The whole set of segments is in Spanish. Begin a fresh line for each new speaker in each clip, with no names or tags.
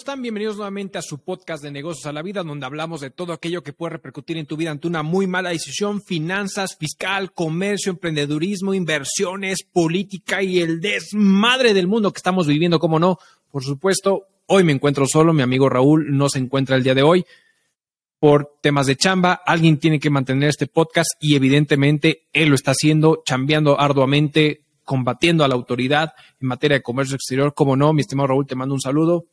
están? Bienvenidos nuevamente a su podcast de negocios a la vida, donde hablamos de todo aquello que puede repercutir en tu vida ante una muy mala decisión, finanzas, fiscal, comercio, emprendedurismo, inversiones, política y el desmadre del mundo que estamos viviendo, como no. Por supuesto, hoy me encuentro solo, mi amigo Raúl no se encuentra el día de hoy por temas de chamba. Alguien tiene que mantener este podcast y evidentemente él lo está haciendo, chambeando arduamente, combatiendo a la autoridad en materia de comercio exterior. Como no, mi estimado Raúl, te mando un saludo.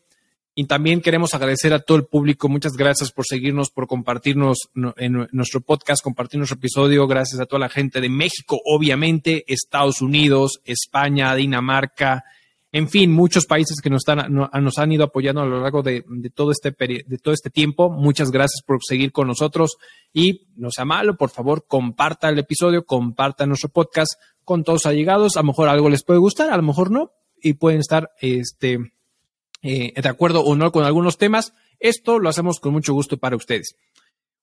Y también queremos agradecer a todo el público. Muchas gracias por seguirnos, por compartirnos en nuestro podcast, compartir nuestro episodio. Gracias a toda la gente de México, obviamente, Estados Unidos, España, Dinamarca, en fin, muchos países que nos, están, nos han ido apoyando a lo largo de, todo este de todo este tiempo. Muchas gracias por seguir con nosotros y no sea malo, por favor, comparta el episodio, comparta nuestro podcast con todos allegados. A lo mejor algo les puede gustar, a lo mejor no, y pueden estar este, eh, de acuerdo o no con algunos temas. Esto lo hacemos con mucho gusto para ustedes.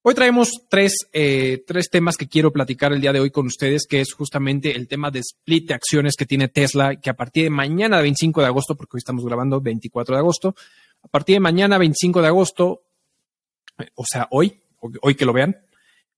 Hoy traemos tres, eh, tres temas que quiero platicar el día de hoy con ustedes, que es justamente el tema de split de acciones que tiene Tesla, que a partir de mañana 25 de agosto, porque hoy estamos grabando 24 de agosto, a partir de mañana 25 de agosto, eh, o sea, hoy, hoy que lo vean,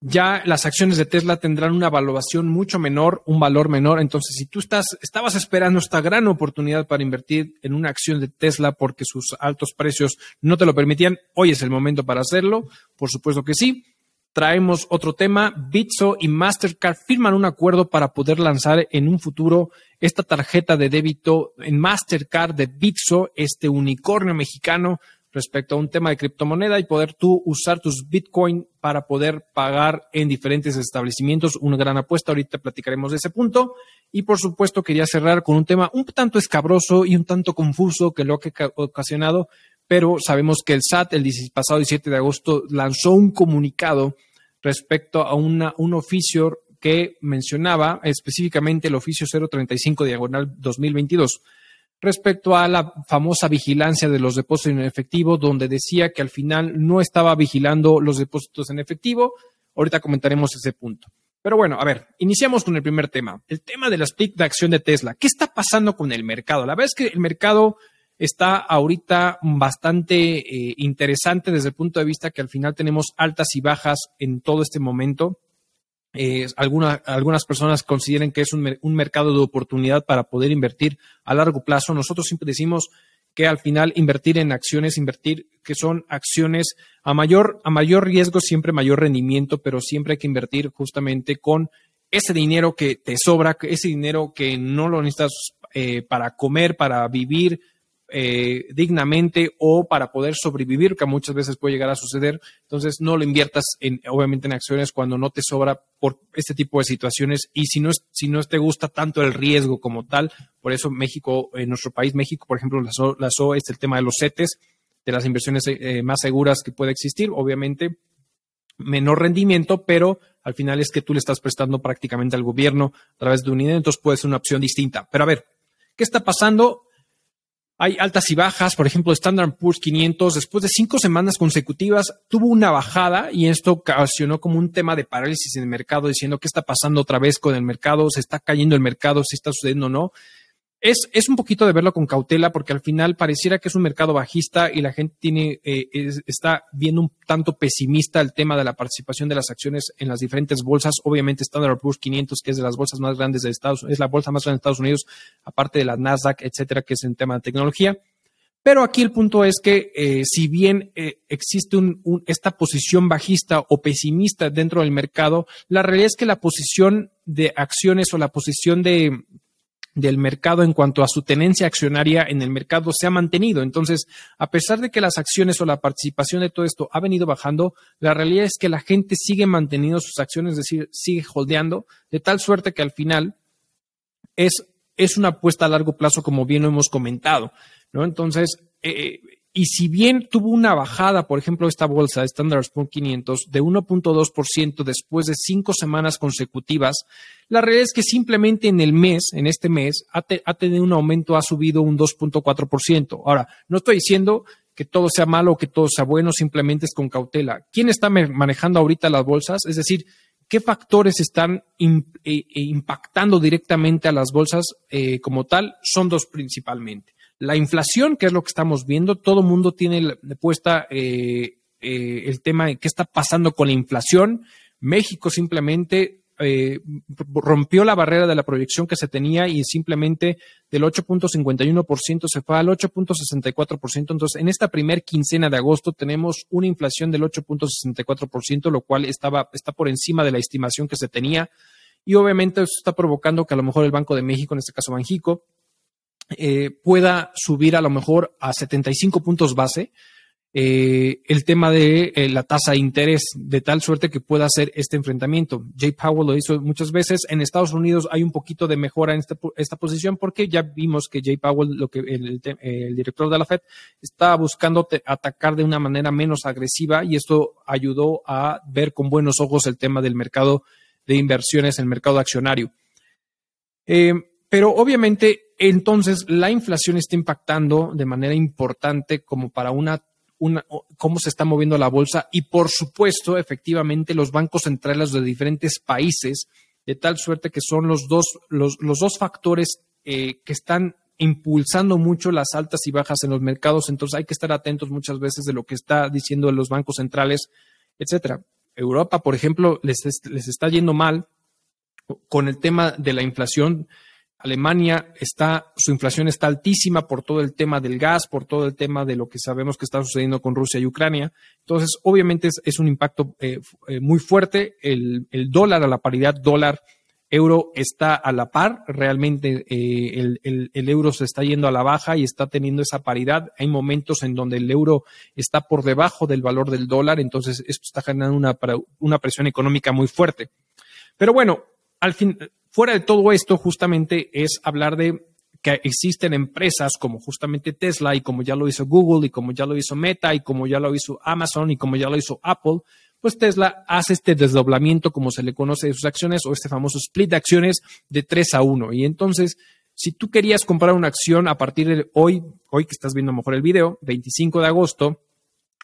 ya las acciones de Tesla tendrán una valoración mucho menor, un valor menor. Entonces, si tú estás, estabas esperando esta gran oportunidad para invertir en una acción de Tesla porque sus altos precios no te lo permitían, hoy es el momento para hacerlo. Por supuesto que sí. Traemos otro tema. Bitso y Mastercard firman un acuerdo para poder lanzar en un futuro esta tarjeta de débito en Mastercard de Bitso, este unicornio mexicano respecto a un tema de criptomoneda y poder tú usar tus Bitcoin para poder pagar en diferentes establecimientos. Una gran apuesta. Ahorita platicaremos de ese punto. Y por supuesto quería cerrar con un tema un tanto escabroso y un tanto confuso que lo ha ocasionado, pero sabemos que el SAT el pasado 17 de agosto lanzó un comunicado respecto a una, un oficio que mencionaba específicamente el oficio 035 diagonal 2022 respecto a la famosa vigilancia de los depósitos en efectivo, donde decía que al final no estaba vigilando los depósitos en efectivo. Ahorita comentaremos ese punto. Pero bueno, a ver, iniciamos con el primer tema, el tema de la split de acción de Tesla. ¿Qué está pasando con el mercado? La verdad es que el mercado está ahorita bastante eh, interesante desde el punto de vista que al final tenemos altas y bajas en todo este momento. Eh, algunas personas consideran que es un, un, mercado de oportunidad para poder invertir a largo plazo. Nosotros siempre decimos que al final invertir en acciones, invertir que son acciones a mayor, a mayor riesgo, siempre mayor rendimiento, pero siempre hay que invertir justamente con ese dinero que te sobra, ese dinero que no lo necesitas eh, para comer, para vivir, eh, dignamente o para poder sobrevivir, que muchas veces puede llegar a suceder. Entonces, no lo inviertas en, obviamente, en acciones cuando no te sobra por este tipo de situaciones. Y si no, es, si no te gusta tanto el riesgo como tal, por eso México, en nuestro país, México, por ejemplo, la SO, es el tema de los CETES, de las inversiones eh, más seguras que puede existir. Obviamente, menor rendimiento, pero al final es que tú le estás prestando prácticamente al gobierno a través de un dinero, entonces puede ser una opción distinta. Pero a ver, ¿qué está pasando? Hay altas y bajas, por ejemplo, Standard Poor's 500, después de cinco semanas consecutivas, tuvo una bajada y esto ocasionó como un tema de parálisis en el mercado, diciendo qué está pasando otra vez con el mercado, se está cayendo el mercado, si está sucediendo o no es, es, un poquito de verlo con cautela porque al final pareciera que es un mercado bajista y la gente tiene, eh, está viendo un tanto pesimista el tema de la participación de las acciones en las diferentes bolsas. Obviamente Standard Poor's 500, que es de las bolsas más grandes de Estados Unidos, es la bolsa más grande de Estados Unidos, aparte de la Nasdaq, etcétera, que es en tema de tecnología. Pero aquí el punto es que eh, si bien eh, existe un, esta posición bajista o pesimista dentro del mercado, la realidad es que la posición de acciones o la posición de, del mercado en cuanto a su tenencia accionaria en el mercado se ha mantenido. Entonces, a pesar de que las acciones o la participación de todo esto ha venido bajando, la realidad es que la gente sigue manteniendo sus acciones, es decir, sigue holdeando, de tal suerte que al final es, es una apuesta a largo plazo, como bien lo hemos comentado. ¿no? Entonces, eh, y si bien tuvo una bajada, por ejemplo, esta bolsa Standard Poor's 500 de 1.2% después de cinco semanas consecutivas, la realidad es que simplemente en el mes, en este mes, ha, tenido un aumento, ha subido un 2.4%. Ahora, no estoy diciendo que todo sea malo o que todo sea bueno, simplemente es con cautela. ¿Quién está manejando ahorita las bolsas? Es decir, ¿qué factores están eh, eh, impactando directamente a las bolsas eh, como tal? Son dos principalmente La inflación, que es lo que estamos viendo, todo mundo tiene puesta eh, eh, el tema de qué está pasando con la inflación. México simplemente eh, rompió la barrera de la proyección que se tenía y simplemente del 8.51% se fue al 8.64%. Entonces, en esta primer quincena de agosto tenemos una inflación del 8.64%, lo cual estaba, está por encima de la estimación que se tenía. Y obviamente eso está provocando que a lo mejor el Banco de México, en este caso Banjico, eh, pueda subir a lo mejor a 75 puntos base eh, el tema de eh, la tasa de interés, de tal suerte que pueda hacer este enfrentamiento. Jay Powell lo hizo muchas veces. En Estados Unidos hay un poquito de mejora en esta, esta posición porque ya vimos que Jay Powell, lo que el, director de la Fed, está buscando atacar de una manera menos agresiva y esto ayudó a ver con buenos ojos el tema del mercado de inversiones, el mercado accionario. Eh, pero obviamente entonces la inflación está impactando de manera importante como para una cómo se está moviendo la bolsa y por supuesto, efectivamente, los bancos centrales de diferentes países, de tal suerte que son los dos, los, dos factores eh, que están impulsando mucho las altas y bajas en los mercados. Entonces hay que estar atentos muchas veces de lo que está diciendo los bancos centrales, etcétera. Europa, por ejemplo, les, les está yendo mal con el tema de la inflación Alemania está, su inflación está altísima por todo el tema del gas, por todo el tema de lo que sabemos que está sucediendo con Rusia y Ucrania. Entonces, obviamente es, un impacto eh, eh, muy fuerte. El, dólar a la paridad dólar-euro está a la par. Realmente eh, el, el, euro se está yendo a la baja y está teniendo esa paridad. Hay momentos en donde el euro está por debajo del valor del dólar. Entonces, esto está generando una, una presión económica muy fuerte. Pero bueno, al fin, Fuera de todo esto, justamente es hablar de que existen empresas como justamente Tesla y como ya lo hizo Google y como ya lo hizo Meta y como ya lo hizo Amazon y como ya lo hizo Apple, pues Tesla hace este desdoblamiento, como se le conoce de sus acciones, o este famoso split de acciones de 3 a 1. Y entonces, si tú querías comprar una acción a partir de hoy, hoy que estás viendo mejor el video, 25 de agosto,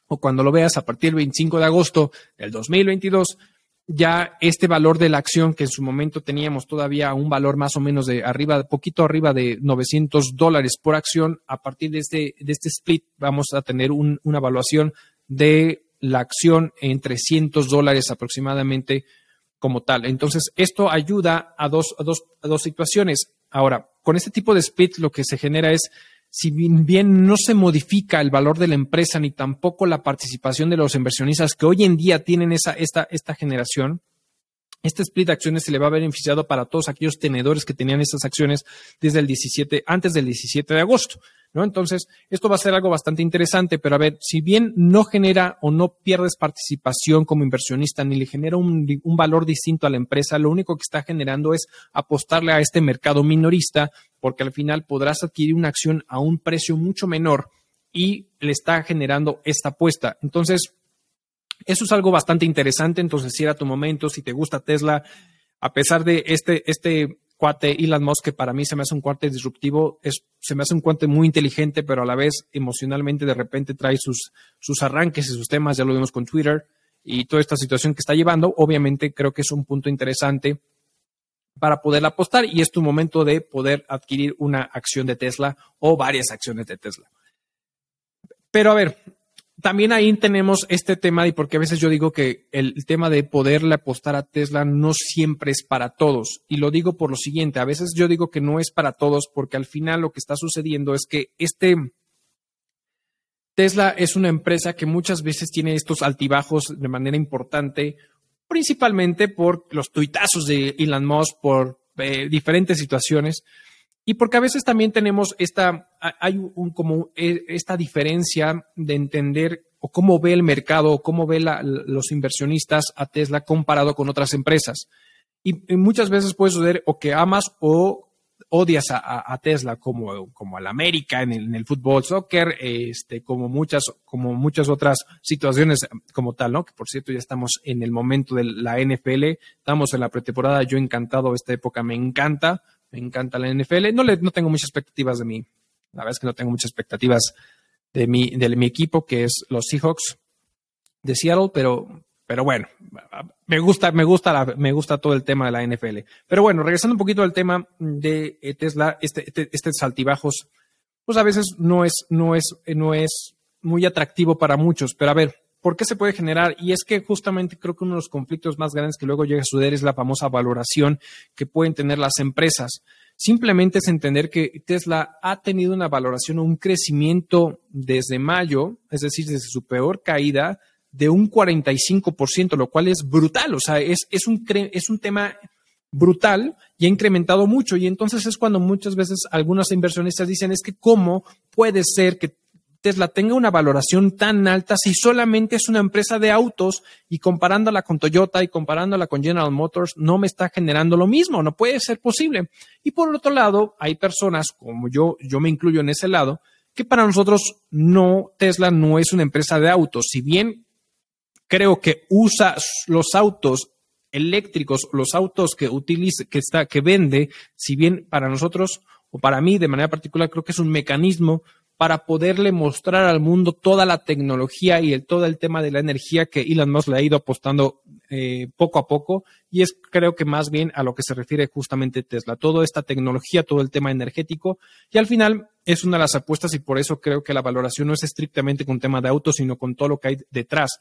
o cuando lo veas a partir del 25 de agosto del 2022, ya este valor de la acción que en su momento teníamos todavía un valor más o menos de arriba, poquito arriba de 900 dólares por acción, a partir de este, de este split vamos a tener una evaluación de la acción en 300 dólares aproximadamente como tal. Entonces, esto ayuda a dos, a dos situaciones. Ahora, con este tipo de split lo que se genera es si bien no se modifica el valor de la empresa ni tampoco la participación de los inversionistas que hoy en día tienen esa, esta, esta generación, este split de acciones se le va a beneficiado para todos aquellos tenedores que tenían esas acciones desde el 17, antes del 17 de agosto. ¿No? Entonces, esto va a ser algo bastante interesante, pero a ver, si bien no genera o no pierdes participación como inversionista ni le genera un, valor distinto a la empresa, lo único que está generando es apostarle a este mercado minorista, porque al final podrás adquirir una acción a un precio mucho menor y le está generando esta apuesta. Entonces, eso es algo bastante interesante. Entonces, si era tu momento, si te gusta Tesla, a pesar de este, este cuate Elon Musk, que para mí se me hace un cuate disruptivo, es, se me hace un cuate muy inteligente, pero a la vez emocionalmente de repente trae sus, sus arranques y sus temas, ya lo vimos con Twitter y toda esta situación que está llevando, obviamente creo que es un punto interesante para poder apostar y es tu momento de poder adquirir una acción de Tesla o varias acciones de Tesla. Pero a ver, también ahí tenemos este tema y porque a veces yo digo que el, tema de poderle apostar a Tesla no siempre es para todos. Y lo digo por lo siguiente, a veces yo digo que no es para todos porque al final lo que está sucediendo es que este Tesla es una empresa que muchas veces tiene estos altibajos de manera importante, principalmente por los tuitazos de Elon Musk, por eh, diferentes situaciones. Y porque a veces también tenemos esta, hay un, como e, esta diferencia de entender o cómo ve el mercado o cómo ve los inversionistas a Tesla comparado con otras empresas. Y, muchas veces puede suceder o que amas o odias a, Tesla como, como al América en el, en el, fútbol, soccer, este, como muchas, como muchas otras situaciones como tal, ¿no? Que por cierto ya estamos en el momento de la NFL, estamos en la pretemporada, yo encantado, esta época me encanta, me encanta la NFL. No, le, no tengo muchas expectativas de mí. La verdad es que no tengo muchas expectativas de mi, de mi equipo, que es los Seahawks de Seattle, pero, pero bueno, me gusta, me gusta, me gusta todo el tema de la NFL. Pero bueno, regresando un poquito al tema de Tesla, este, este, este saltibajos pues a veces no es, no es, no es muy atractivo para muchos. Pero a ver, ¿por qué se puede generar? Y es que justamente creo que uno de los conflictos más grandes que luego llega a suceder es la famosa valoración que pueden tener las empresas. Simplemente es entender que Tesla ha tenido una valoración o un crecimiento desde mayo, es decir, desde su peor caída, de un 45%, lo cual es brutal. O sea, es, es, un, es un tema brutal y ha incrementado mucho. Y entonces es cuando muchas veces algunos inversionistas dicen es que cómo puede ser que Tesla tenga una valoración tan alta si solamente es una empresa de autos y comparándola con Toyota y comparándola con General Motors no me está generando lo mismo, no puede ser posible. Y por otro lado, hay personas como yo, yo me incluyo en ese lado, que para nosotros no, Tesla no es una empresa de autos. Si bien creo que usa los autos eléctricos, los autos que utiliza, que está, que vende, si bien para nosotros o para mí de manera particular creo que es un mecanismo para poderle mostrar al mundo toda la tecnología y el, todo el tema de la energía que Elon Musk le ha ido apostando eh, poco a poco. Y es creo que más bien a lo que se refiere justamente Tesla, toda esta tecnología, todo el tema energético. Y al final es una de las apuestas y por eso creo que la valoración no es estrictamente con tema de autos, sino con todo lo que hay detrás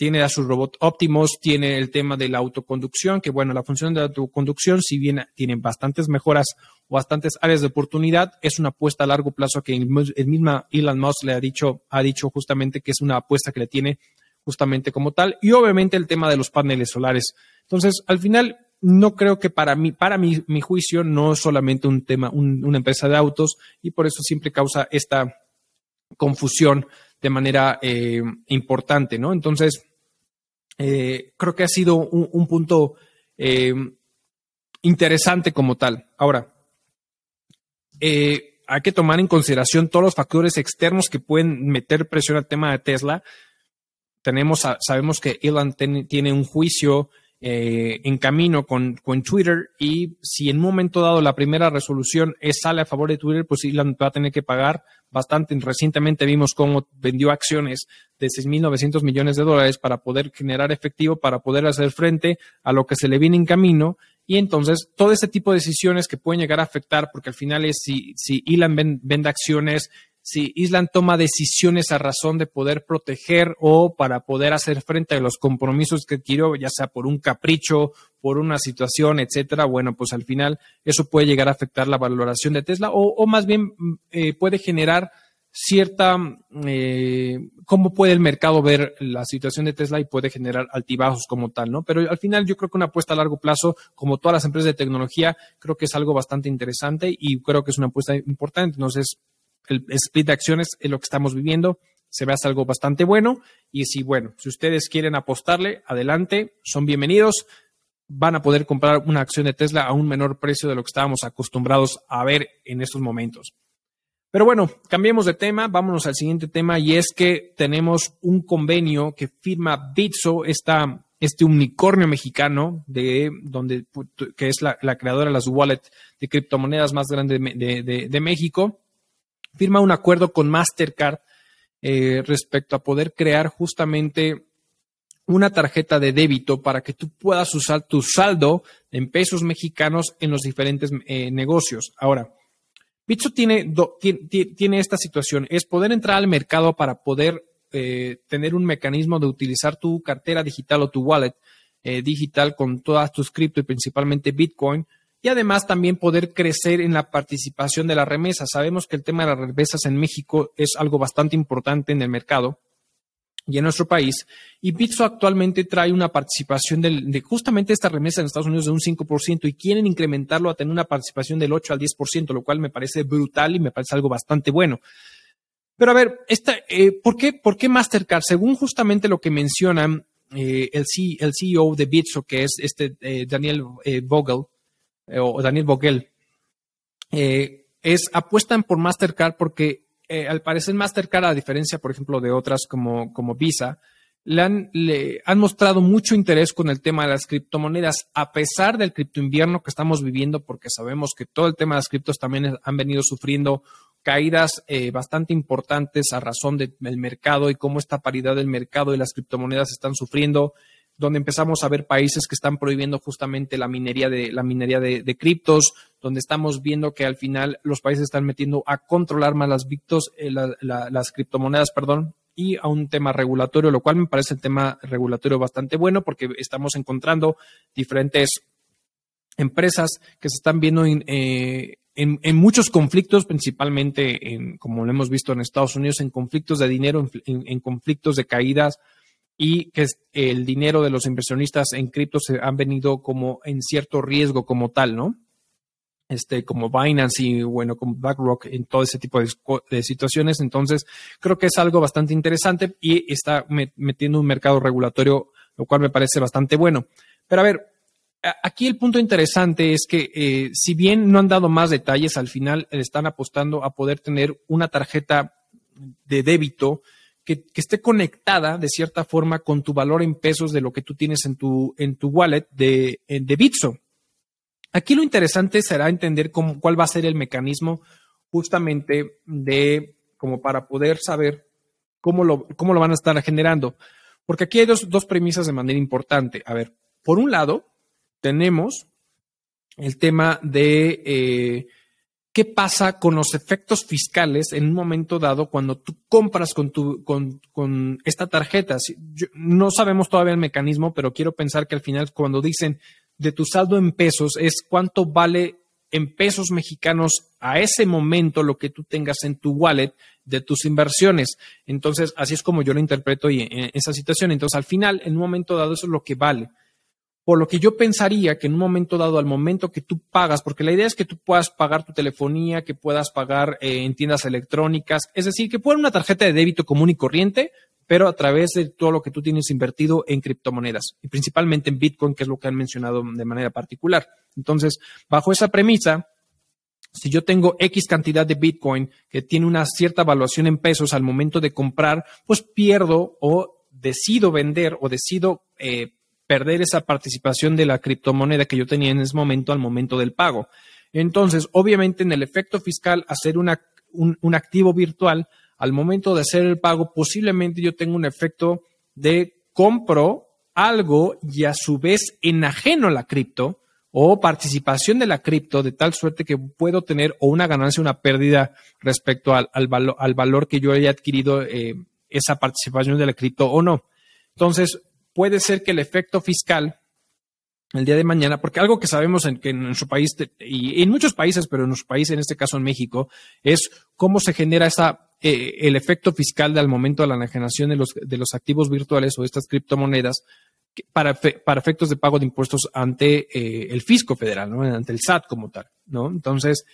tiene a sus robots óptimos, tiene el tema de la autoconducción, que bueno, la función de la autoconducción, si bien tiene bastantes mejoras o bastantes áreas de oportunidad, es una apuesta a largo plazo que el, mismo Elon Musk le ha dicho, ha dicho justamente que es una apuesta que le tiene justamente como tal, y obviamente el tema de los paneles solares. Entonces, al final, no creo que para mí, para mi, mi juicio, no es solamente un tema, una empresa de autos, y por eso siempre causa esta confusión de manera eh, importante, ¿no? Entonces, eh, creo que ha sido un, punto eh, interesante como tal. Ahora, eh, hay que tomar en consideración todos los factores externos que pueden meter presión al tema de Tesla. Tenemos, sabemos que Elon tiene un juicio en camino con, con, Twitter y si en un momento dado la primera resolución es, sale a favor de Twitter, pues Elon va a tener que pagar bastante. Recientemente vimos cómo vendió acciones de 6.900 millones de dólares para poder generar efectivo, para poder hacer frente a lo que se le viene en camino. Y entonces, todo ese tipo de decisiones que pueden llegar a afectar, porque al final es si, si Elon vende acciones, si Island toma decisiones a razón de poder proteger o para poder hacer frente a los compromisos que adquirió, ya sea por un capricho, por una situación, etcétera, bueno, pues al final eso puede llegar a afectar la valoración de Tesla o, más bien mm, eh, puede generar cierta, eh, cómo puede el mercado ver la situación de Tesla y puede generar altibajos como tal, ¿no? Pero al final yo creo que una apuesta a largo plazo, como todas las empresas de tecnología, creo que es algo bastante interesante y creo que es una apuesta importante. Entonces, el split de acciones es lo que estamos viviendo. Se ve hasta algo bastante bueno. Y si, bueno, si ustedes quieren apostarle, adelante, son bienvenidos. Van a poder comprar una acción de Tesla a un menor precio de lo que estábamos acostumbrados a ver en estos momentos. Pero bueno, cambiemos de tema, vámonos al siguiente tema y es que tenemos un convenio que firma Bitso, esta, este unicornio mexicano de donde que es la, creadora de las wallets de criptomonedas más grandes de México firma un acuerdo con Mastercard eh, respecto a poder crear justamente una tarjeta de débito para que tú puedas usar tu saldo en pesos mexicanos en los diferentes eh, negocios. Ahora, Bitso tiene, tiene, esta situación, es poder entrar al mercado para poder eh, tener un mecanismo de utilizar tu cartera digital o tu wallet digital con todas tus cripto y principalmente Bitcoin y además también poder crecer en la participación de la remesa. Sabemos que el tema de las remesas en México es algo bastante importante en el mercado y en nuestro país. Y Bitso actualmente trae una participación de, justamente esta remesa en Estados Unidos de un 5% y quieren incrementarlo a tener una participación del 8 al 10%, lo cual me parece brutal y me parece algo bastante bueno. Pero a ver, esta, eh, ¿por, qué, ¿por qué Mastercard? Según justamente lo que mencionan eh, el, CEO de Bitso, que es este eh, Daniel Vogel, eh, o Daniel Vogel, eh, es apuestan por Mastercard porque eh, al parecer Mastercard, a diferencia, por ejemplo, de otras como, como Visa, le han, le han mostrado mucho interés con el tema de las criptomonedas, a pesar del criptoinvierno que estamos viviendo, porque sabemos que todo el tema de las criptos también han venido sufriendo caídas bastante importantes a razón del mercado y cómo esta paridad del mercado y las criptomonedas están sufriendo donde empezamos a ver países que están prohibiendo justamente la minería de la minería de, criptos, donde estamos viendo que al final los países están metiendo a controlar más eh, las criptomonedas, perdón, y a un tema regulatorio, lo cual me parece el tema regulatorio bastante bueno porque estamos encontrando diferentes empresas que se están viendo eh, en, muchos conflictos, principalmente, en, como lo hemos visto en Estados Unidos, en conflictos de dinero, en, conflictos de caídas y que el dinero de los inversionistas en cripto se han venido como en cierto riesgo como tal, ¿no? Este, como Binance y bueno, como BlackRock en todo ese tipo de, situaciones. Entonces, creo que es algo bastante interesante y está metiendo un mercado regulatorio, lo cual me parece bastante bueno. Pero a ver, Aquí el punto interesante es que eh, si bien no han dado más detalles, al final están apostando a poder tener una tarjeta de débito que, esté conectada de cierta forma con tu valor en pesos de lo que tú tienes en tu, en tu wallet de, de Bitso. Aquí lo interesante será entender cuál va a ser el mecanismo justamente de como para poder saber cómo lo, cómo lo van a estar generando. Porque aquí hay dos, dos premisas de manera importante. A ver, por un lado, tenemos el tema de eh, qué pasa con los efectos fiscales en un momento dado cuando tú compras con, tu, con, con esta tarjeta. no sabemos todavía el mecanismo, pero quiero pensar que al final cuando dicen de tu saldo en pesos es cuánto vale en pesos mexicanos a ese momento lo que tú tengas en tu wallet de tus inversiones. Entonces, así es como yo lo interpreto en esa situación. Entonces, al final, en un momento dado, eso es lo que vale. Por lo que yo pensaría que en un momento dado, al momento que tú pagas, porque la idea es que tú puedas pagar tu telefonía, que puedas pagar eh, en tiendas electrónicas, es decir, que pueda una tarjeta de débito común y corriente, pero a través de todo lo que tú tienes invertido en criptomonedas y principalmente en Bitcoin, que es lo que han mencionado de manera particular. Entonces, bajo esa premisa, si yo tengo X cantidad de Bitcoin que tiene una cierta evaluación en pesos al momento de comprar, pues pierdo o decido vender o decido eh, perder esa participación de la criptomoneda que yo tenía en ese momento al momento del pago. Entonces, obviamente, en el efecto fiscal, hacer un, activo virtual, al momento de hacer el pago, posiblemente yo tenga un efecto de compro algo y a su vez enajeno la cripto o participación de la cripto de tal suerte que puedo tener o una ganancia o una pérdida respecto al, al, valor que yo haya adquirido eh, esa participación de la cripto o no. Entonces, puede ser que el efecto fiscal el día de mañana, porque algo que sabemos en, que en nuestro país y en muchos países, pero en nuestro país, en este caso en México, es cómo se genera esa, eh, el efecto fiscal al momento de la enajenación de los, de los activos virtuales o estas criptomonedas para, para efectos de pago de impuestos ante eh, el fisco federal, ¿no? ante el SAT como tal. ¿no? Entonces,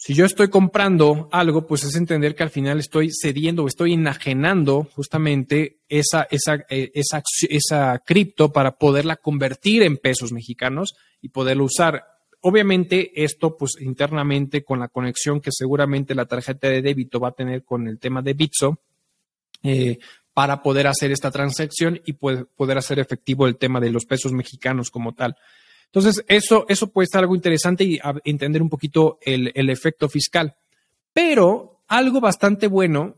si yo estoy comprando algo, pues es entender que al final estoy cediendo o estoy enajenando justamente esa, esa, eh, esa, esa cripto para poderla convertir en pesos mexicanos y poderlo usar. Obviamente esto pues internamente con la conexión que seguramente la tarjeta de débito va a tener con el tema de Bitso eh, para poder hacer esta transacción y poder hacer efectivo el tema de los pesos mexicanos como tal. Entonces, eso, eso puede ser algo interesante y entender un poquito el, efecto fiscal. Pero algo bastante bueno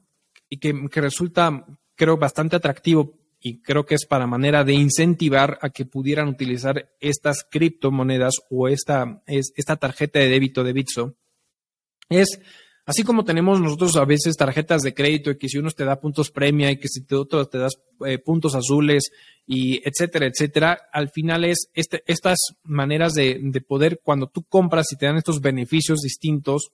y que, resulta, creo, bastante atractivo y creo que es para manera de incentivar a que pudieran utilizar estas criptomonedas o esta, esta tarjeta de débito de Bitso, es Así como tenemos nosotros a veces tarjetas de crédito y que si uno te da puntos premia y que si te te das eh, puntos azules y etcétera, etcétera, al final es este, estas maneras de, poder cuando tú compras y te dan estos beneficios distintos,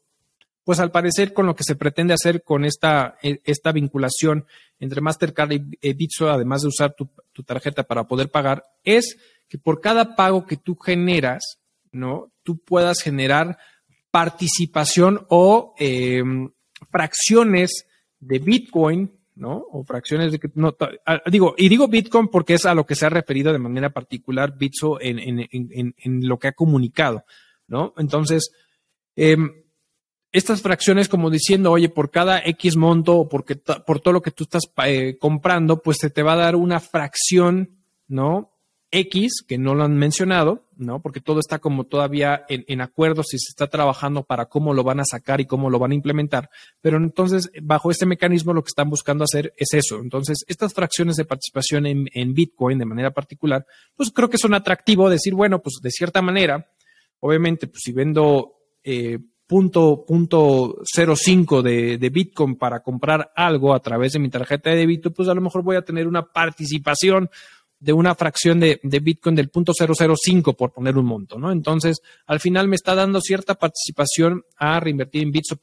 pues al parecer con lo que se pretende hacer con esta, e, esta vinculación entre Mastercard y Bitso, además de usar tu, tu tarjeta para poder pagar, es que por cada pago que tú generas, ¿no? Tú puedas generar participación o em, fracciones de Bitcoin, ¿no? O fracciones de... Digo, y digo Bitcoin porque es a lo que se ha referido de manera particular Bitso en, en, lo que ha comunicado, ¿no? Entonces, em, estas fracciones como diciendo, oye, por cada X monto o porque por todo lo que tú estás eh, comprando, pues se te va a dar una fracción, ¿no? X, que no lo han mencionado, ¿no? Porque todo está como todavía en, en acuerdos y se está trabajando para cómo lo van a sacar y cómo lo van a implementar. Pero entonces, bajo este mecanismo, lo que están buscando hacer es eso. Entonces, estas fracciones de participación en, Bitcoin de manera particular, pues creo que son atractivo decir, bueno, pues de cierta manera, obviamente, pues si vendo eh, punto, punto 05 de, de Bitcoin para comprar algo a través de mi tarjeta de débito, pues a lo mejor voy a tener una participación de una fracción de, Bitcoin del punto 005 por poner un monto, ¿no? Entonces, al final me está dando cierta participación a reinvertir en Bitso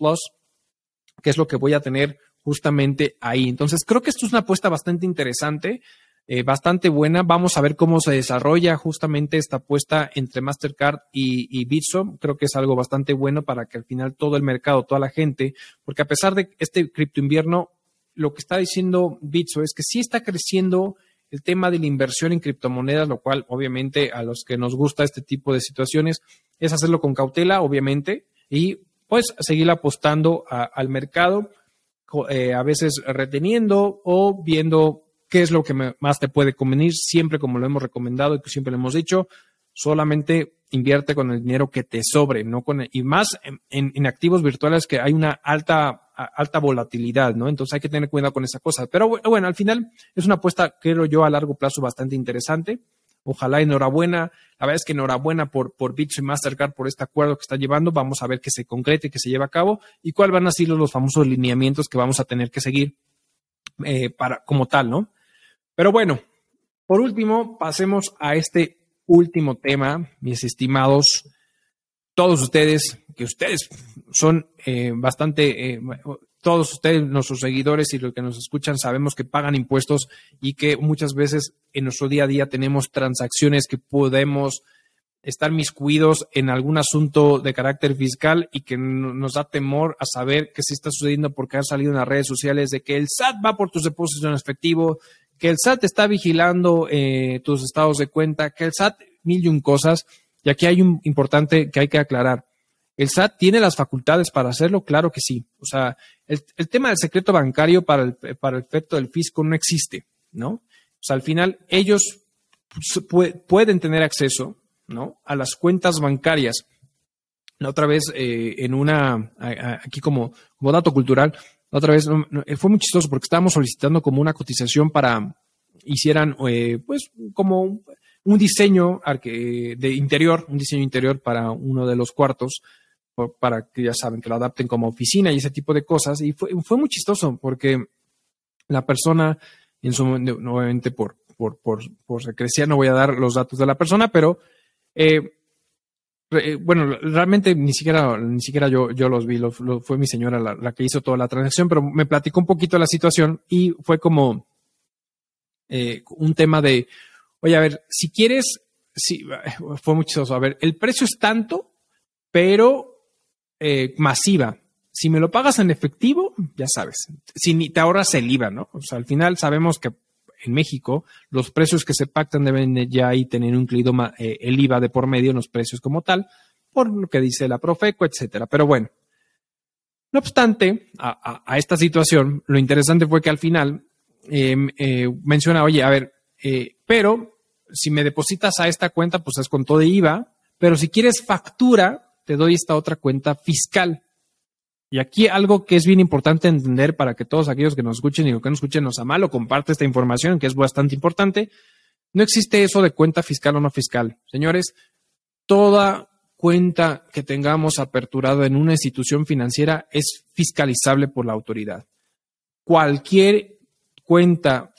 que es lo que voy a tener justamente ahí. Entonces, creo que esto es una apuesta bastante interesante, eh, bastante buena. Vamos a ver cómo se desarrolla justamente esta apuesta entre Mastercard y, y Bitso. Creo que es algo bastante bueno para que al final todo el mercado, toda la gente, porque a pesar de este cripto invierno, lo que está diciendo Bitso es que sí está creciendo el tema de la inversión en criptomonedas, lo cual obviamente a los que nos gusta este tipo de situaciones es hacerlo con cautela, obviamente, y pues seguir apostando al mercado, eh, a veces reteniendo o viendo qué es lo que más te puede convenir, siempre como lo hemos recomendado y que siempre lo hemos dicho, solamente invierte con el dinero que te sobre, no con y más en, activos virtuales que hay una alta alta volatilidad, ¿no? Entonces hay que tener cuidado con esa cosa. Pero bueno, al final es una apuesta, creo yo, a largo plazo bastante interesante. Ojalá enhorabuena. La verdad es que enhorabuena por, por Bitso y Mastercard por este acuerdo que está llevando. Vamos a ver que se concrete, que se lleve a cabo y cuáles van a ser los famosos lineamientos que vamos a tener que seguir eh, para, como tal, ¿no? Pero bueno, por último, pasemos a este último tema, mis estimados, todos ustedes, que ustedes son eh, bastante, eh, todos ustedes, nuestros seguidores y los que nos escuchan, sabemos que pagan impuestos y que muchas veces en nuestro día a día tenemos transacciones que podemos estar miscuidos en algún asunto de carácter fiscal y que nos da temor a saber qué se está sucediendo porque han salido en las redes sociales de que el SAT va por tus depósitos en efectivo, que el SAT está vigilando eh, tus estados de cuenta, que el SAT mil y un cosas. Y aquí hay un importante que hay que aclarar. ¿El SAT tiene las facultades para hacerlo? Claro que sí. O sea, el, tema del secreto bancario para el, para el efecto del fisco no existe, ¿no? O sea, al final ellos pueden tener acceso, ¿no? A las cuentas bancarias. Otra vez, eh, en una, aquí como, como dato cultural, otra vez eh, fue muy chistoso porque estábamos solicitando como una cotización para hicieran eh, pues como un diseño de interior, un diseño interior para uno de los cuartos, para que ya saben que lo adapten como oficina y ese tipo de cosas. Y fue, fue muy chistoso porque la persona, en su nuevamente por, por, por, por secrecía, no voy a dar los datos de la persona, pero eh, eh, bueno, realmente ni siquiera, ni siquiera yo, yo los vi, fue mi señora la, que hizo toda la transacción, pero me platicó un poquito la situación y fue como eh, un tema de, oye, a ver, si quieres, sí, fue muy chistoso, a ver, el precio es tanto, pero eh, masiva. Si me lo pagas en efectivo, ya sabes, si ni te ahorras el IVA, ¿no? O sea, al final sabemos que en México, los precios que se pactan deben ya ahí tener incluido eh, el IVA de por medio en los precios como tal, por lo que dice la Profeco, etcétera. Pero bueno, no obstante, a, esta situación, lo interesante fue que al final em, eh, menciona, oye, a ver, eh, pero si me depositas a esta cuenta, pues es con todo de IVA, pero si quieres factura, te doy esta otra cuenta fiscal. Y aquí algo que es bien importante entender para que todos aquellos que nos escuchen y los que no escuchen nos mal o comparte esta información, que es bastante importante, no existe eso de cuenta fiscal o no fiscal. Señores, toda cuenta que tengamos aperturada en una institución financiera es fiscalizable por la autoridad. Cualquier cuenta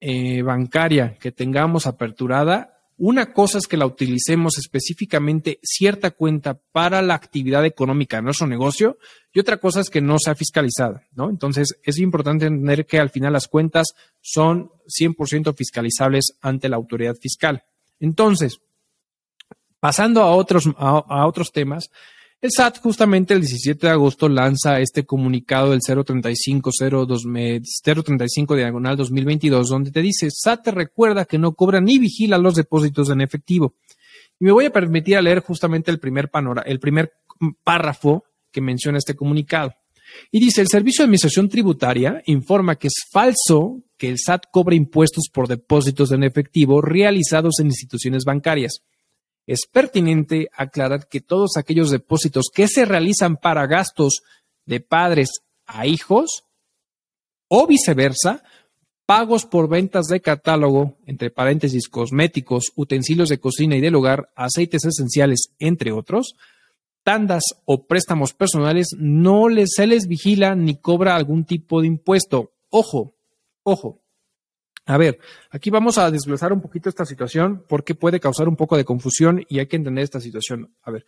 eh, bancaria que tengamos aperturada una cosa es que la utilicemos específicamente cierta cuenta para la actividad económica de nuestro negocio y otra cosa es que no sea fiscalizada, ¿no? Entonces es importante entender que al final las cuentas son 100% fiscalizables ante la autoridad fiscal. Entonces, pasando a otros, a otros temas, el SAT justamente el 17 de agosto lanza este comunicado del 035 035 diagonal 2022 donde te dice SAT te recuerda que no cobra ni vigila los depósitos en efectivo. Y me voy a permitir a leer justamente el primer el primer párrafo que menciona este comunicado. Y dice, el Servicio de Administración Tributaria informa que es falso que el SAT cobre impuestos por depósitos en efectivo realizados en instituciones bancarias es pertinente aclarar que todos aquellos depósitos que se realizan para gastos de padres a hijos o viceversa pagos por ventas de catálogo, entre paréntesis, cosméticos, utensilios de cocina y del hogar, aceites esenciales, entre otros, tandas o préstamos personales, no les, se les vigila ni cobra algún tipo de impuesto. Ojo, ojo. A ver, aquí vamos a desglosar un poquito esta situación porque puede causar un poco de confusión y hay que entender esta situación. A ver,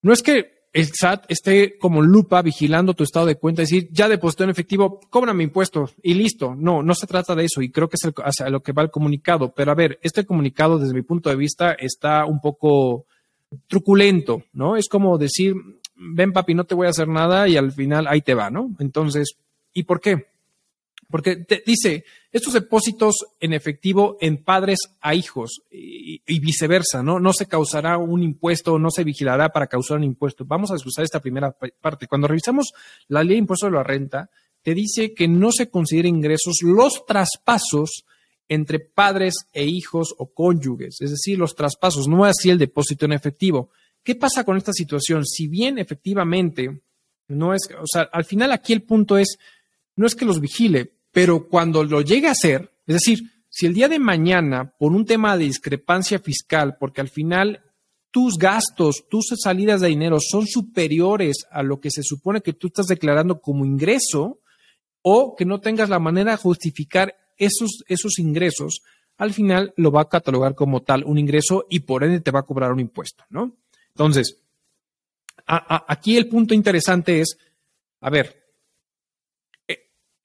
no es que el SAT esté como lupa vigilando tu estado de cuenta decir, ya depositó en efectivo, cóbrame impuestos y listo. No, no se trata de eso y creo que es hacia lo que va el comunicado. Pero a ver, este comunicado desde mi punto de vista está un poco truculento, ¿no? Es como decir, ven papi, no te voy a hacer nada y al final ahí te va, ¿no? Entonces, ¿y por qué? Porque te dice, estos depósitos en efectivo en padres a hijos y, viceversa, ¿no? No se causará un impuesto, no se vigilará para causar un impuesto. Vamos a desglosar esta primera parte. Cuando revisamos la ley de impuesto de la renta, te dice que no se considera ingresos los traspasos entre padres e hijos o cónyuges, es decir, los traspasos, no así el depósito en efectivo. ¿Qué pasa con esta situación? Si bien efectivamente no es, o sea, al final aquí el punto es, no es que los vigile, pero cuando lo llegue a hacer, es decir, si el día de mañana, por un tema de discrepancia fiscal, porque al final tus gastos, tus salidas de dinero son superiores a lo que se supone que tú estás declarando como ingreso, o que no tengas la manera de justificar esos, esos ingresos, al final lo va a catalogar como tal un ingreso y por ende te va a cobrar un impuesto, ¿no? Entonces, aquí el punto interesante es, a ver,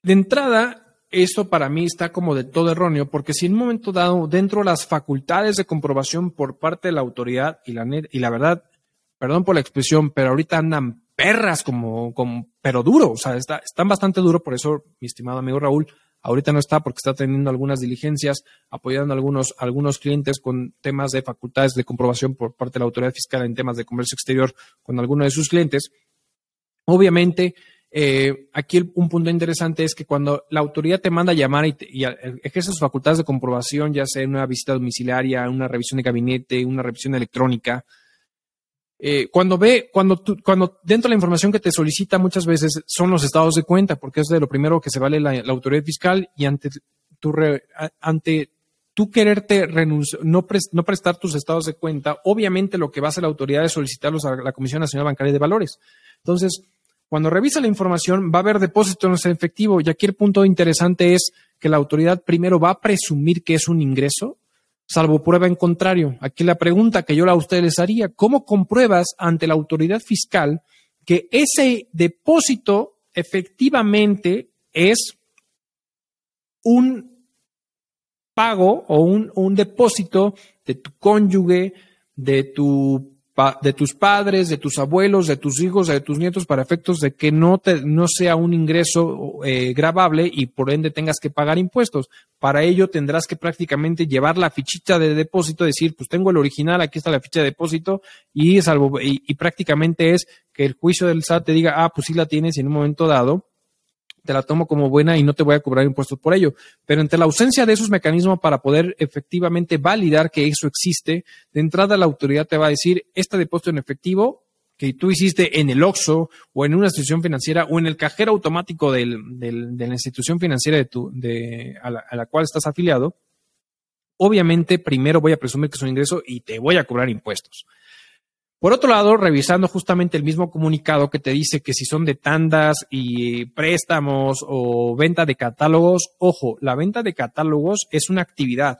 de entrada, esto para mí está como de todo erróneo, porque si en un momento dado, dentro de las facultades de comprobación por parte de la autoridad, y la, y la verdad, perdón por la expresión, pero ahorita andan perras como, como pero duro, o sea, está, están bastante duro, por eso, mi estimado amigo Raúl, Ahorita no está porque está teniendo algunas diligencias, apoyando a algunos, algunos clientes con temas de facultades de comprobación por parte de la autoridad fiscal en temas de comercio exterior con algunos de sus clientes. Obviamente, eh, aquí un punto interesante es que cuando la autoridad te manda a llamar y, ejerce sus facultades de comprobación, ya sea una visita domiciliaria, una revisión de gabinete, una revisión electrónica, eh, cuando ve, cuando tú, cuando dentro de la información que te solicita muchas veces son los estados de cuenta, porque es de lo primero que se vale la, autoridad fiscal y ante tu, ante tú quererte no, no prestar tus estados de cuenta, obviamente lo que va a hacer la autoridad es solicitarlos a la Comisión Nacional Bancaria de Valores. Entonces, cuando revisa la información, va a haber depósitos en efectivo y aquí el punto interesante es que la autoridad primero va a presumir que es un ingreso salvo prueba en contrario. Aquí la pregunta que yo a ustedes les haría, ¿cómo compruebas ante la autoridad fiscal que ese depósito efectivamente es un pago o un, un depósito de tu cónyuge, de tu de tus padres, de tus abuelos, de tus hijos, de tus nietos, para efectos de que no, te, no sea un ingreso eh, grabable y por ende tengas que pagar impuestos. Para ello tendrás que prácticamente llevar la fichita de depósito, decir, pues tengo el original, aquí está la ficha de depósito y, salvo, y, y prácticamente es que el juicio del SAT te diga, ah, pues sí la tienes y en un momento dado te la tomo como buena y no te voy a cobrar impuestos por ello. Pero entre la ausencia de esos mecanismos para poder efectivamente validar que eso existe, de entrada la autoridad te va a decir, este depósito en efectivo que tú hiciste en el OXO o en una institución financiera o en el cajero automático de la institución financiera de tu, de, a, la, a la cual estás afiliado, obviamente primero voy a presumir que es un ingreso y te voy a cobrar impuestos. Por otro lado, revisando justamente el mismo comunicado que te dice que si son de tandas y préstamos o venta de catálogos, ojo, la venta de catálogos es una actividad.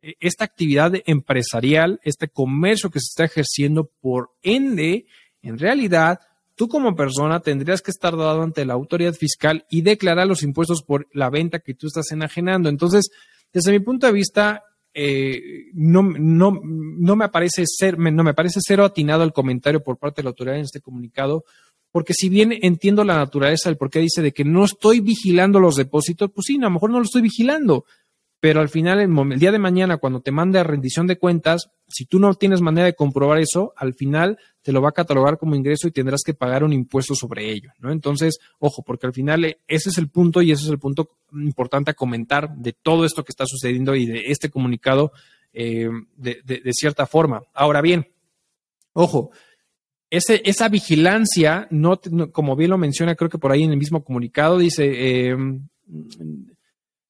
E, esta actividad empresarial, este comercio que se está ejerciendo, por ende, en realidad, tú como persona tendrías que estar dado ante la autoridad fiscal y declarar los impuestos por la venta que tú estás enajenando. Entonces, desde mi punto de vista, eh, no, no, no, me parece ser, no me parece cero atinado el comentario por parte de la autoridad en este comunicado, porque si bien entiendo la naturaleza del por qué dice de que no estoy vigilando los depósitos, pues sí, a lo mejor no lo estoy vigilando, pero al final, el, día de mañana, cuando te mande a rendición de cuentas, si tú no tienes manera de comprobar eso, al final te lo va a catalogar como ingreso y tendrás que pagar un impuesto sobre ello, ¿no? Entonces, ojo, porque al final eh, ese es el punto y ese es el punto importante a comentar de todo esto que está sucediendo y de este comunicado eh, de, cierta forma. Ahora bien, ojo, ese, esa vigilancia, no, como bien lo menciona, creo que por ahí en el mismo comunicado dice, eh,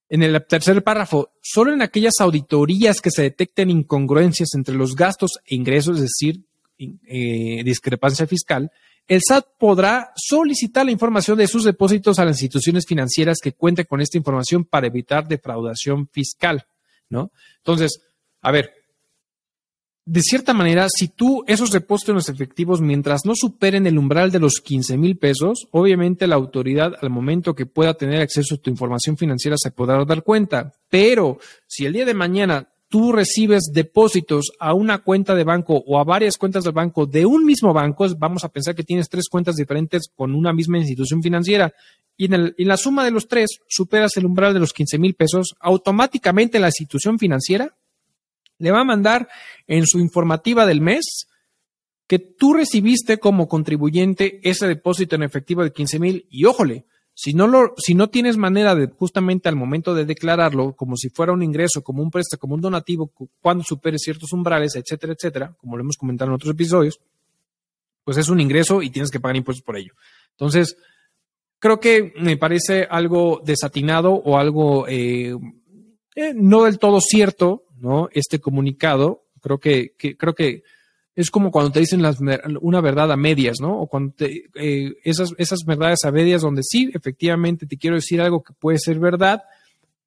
En el tercer párrafo, solo en aquellas auditorías que se detecten incongruencias entre los gastos e ingresos, es decir, eh, discrepancia fiscal, el SAT podrá solicitar la información de sus depósitos a las instituciones financieras que cuenten con esta información para evitar defraudación fiscal, ¿no? Entonces, a ver, de cierta manera, si tú esos depósitos efectivos, mientras no superen el umbral de los 15 mil pesos, obviamente la autoridad al momento que pueda tener acceso a tu información financiera se podrá dar cuenta. Pero si el día de mañana tú recibes depósitos a una cuenta de banco o a varias cuentas de banco de un mismo banco, vamos a pensar que tienes tres cuentas diferentes con una misma institución financiera y en, la suma de los tres superas el umbral de los 15 mil pesos, automáticamente la institución financiera le va a mandar en su informativa del mes que tú recibiste como contribuyente ese depósito en efectivo de 15 mil y ójole, si no, lo, si no tienes manera de justamente al momento de declararlo, como si fuera un ingreso, como un préstamo, como un donativo, cuando supere ciertos umbrales, etcétera, etcétera, como lo hemos comentado en otros episodios, pues es un ingreso y tienes que pagar impuestos por ello. Entonces, creo que me parece algo desatinado o algo eh, eh, no del todo cierto, ¿no? Este comunicado. Creo que, creo que es como cuando te dicen las, una verdad a medias, ¿no? O cuando eh, esas, esas verdades a medias donde sí, efectivamente te quiero decir algo que puede ser verdad,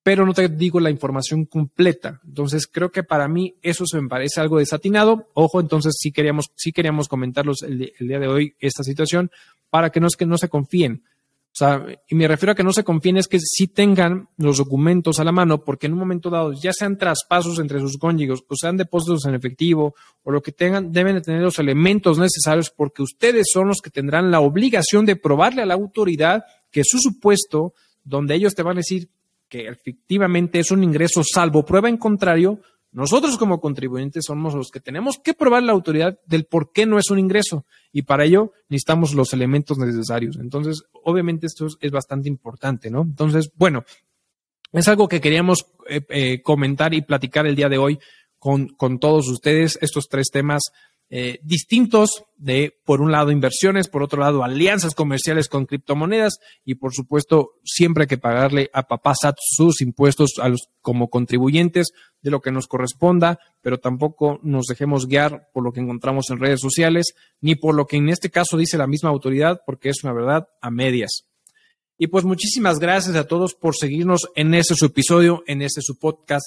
pero no te digo la información completa. Entonces, creo que para mí eso se me parece algo desatinado. Ojo, entonces sí queríamos, sí queríamos comentarlos el, el día de hoy, esta situación, para que no que no se confíen. O sea, y me refiero a que no se confíen es que sí tengan los documentos a la mano, porque en un momento dado, ya sean traspasos entre sus cónyuges, o sean depósitos en efectivo, o lo que tengan, deben de tener los elementos necesarios, porque ustedes son los que tendrán la obligación de probarle a la autoridad que su supuesto, donde ellos te van a decir que efectivamente es un ingreso salvo prueba en contrario, nosotros como contribuyentes somos los que tenemos que probar la autoridad del por qué no es un ingreso y para ello necesitamos los elementos necesarios. Entonces, obviamente esto es, bastante importante, ¿no? Entonces, bueno, es algo que queríamos eh, eh, comentar y platicar el día de hoy con, con todos ustedes, estos tres temas eh, distintos de, por un lado, inversiones, por otro lado, alianzas comerciales con criptomonedas y, por supuesto, siempre hay que pagarle a papá SAT sus impuestos a los, como contribuyentes de lo que nos corresponda, pero tampoco nos dejemos guiar por lo que encontramos en redes sociales, ni por lo que en este caso dice la misma autoridad, porque es una verdad a medias. Y pues muchísimas gracias a todos por seguirnos en este su episodio, en este su podcast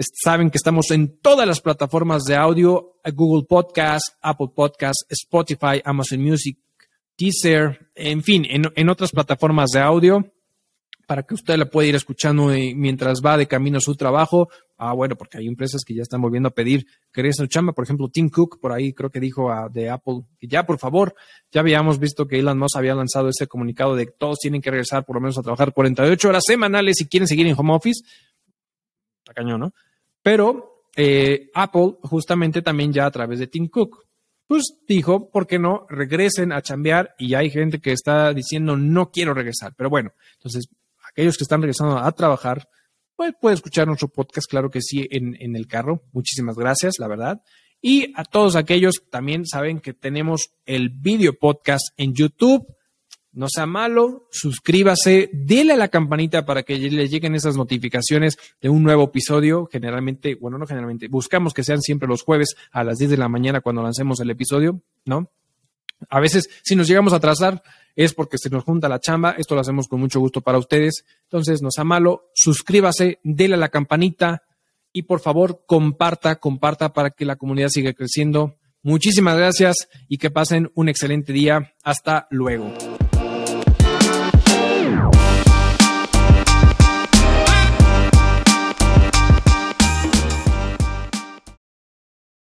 Saben que estamos en todas las plataformas de audio, Google Podcast, Apple Podcast, Spotify, Amazon Music, Deezer, en fin, en, otras plataformas de audio para que usted la pueda ir escuchando mientras va de camino a su trabajo. Ah, bueno, porque hay empresas que ya están volviendo a pedir que regresen chamba. Por ejemplo, Tim Cook, por ahí creo que dijo de Apple que ya, por favor, ya habíamos visto que Elon Musk había lanzado ese comunicado de que todos tienen que regresar por lo menos a trabajar 48 horas semanales si quieren seguir en home office. Está cañón, ¿no? Pero eh, Apple justamente también ya a través de Tim Cook, pues dijo, ¿por qué no regresen a chambear? Y hay gente que está diciendo, no quiero regresar. Pero bueno, entonces, aquellos que están regresando a trabajar, pues puede escuchar nuestro podcast, claro que sí, en, en el carro. Muchísimas gracias, la verdad. Y a todos aquellos también saben que tenemos el video podcast en YouTube no sea malo, suscríbase, dele a la campanita para que le lleguen esas notificaciones de un nuevo episodio. Generalmente, bueno, no generalmente, buscamos que sean siempre los jueves a las 10 de la mañana cuando lancemos el episodio, ¿no? A veces, si nos llegamos a atrasar, es porque se nos junta la chamba. Esto lo hacemos con mucho gusto para ustedes. Entonces, no sea malo, suscríbase, dele a la campanita y por favor, comparta, comparta para que la comunidad siga creciendo. Muchísimas gracias y que pasen un excelente día. Hasta luego.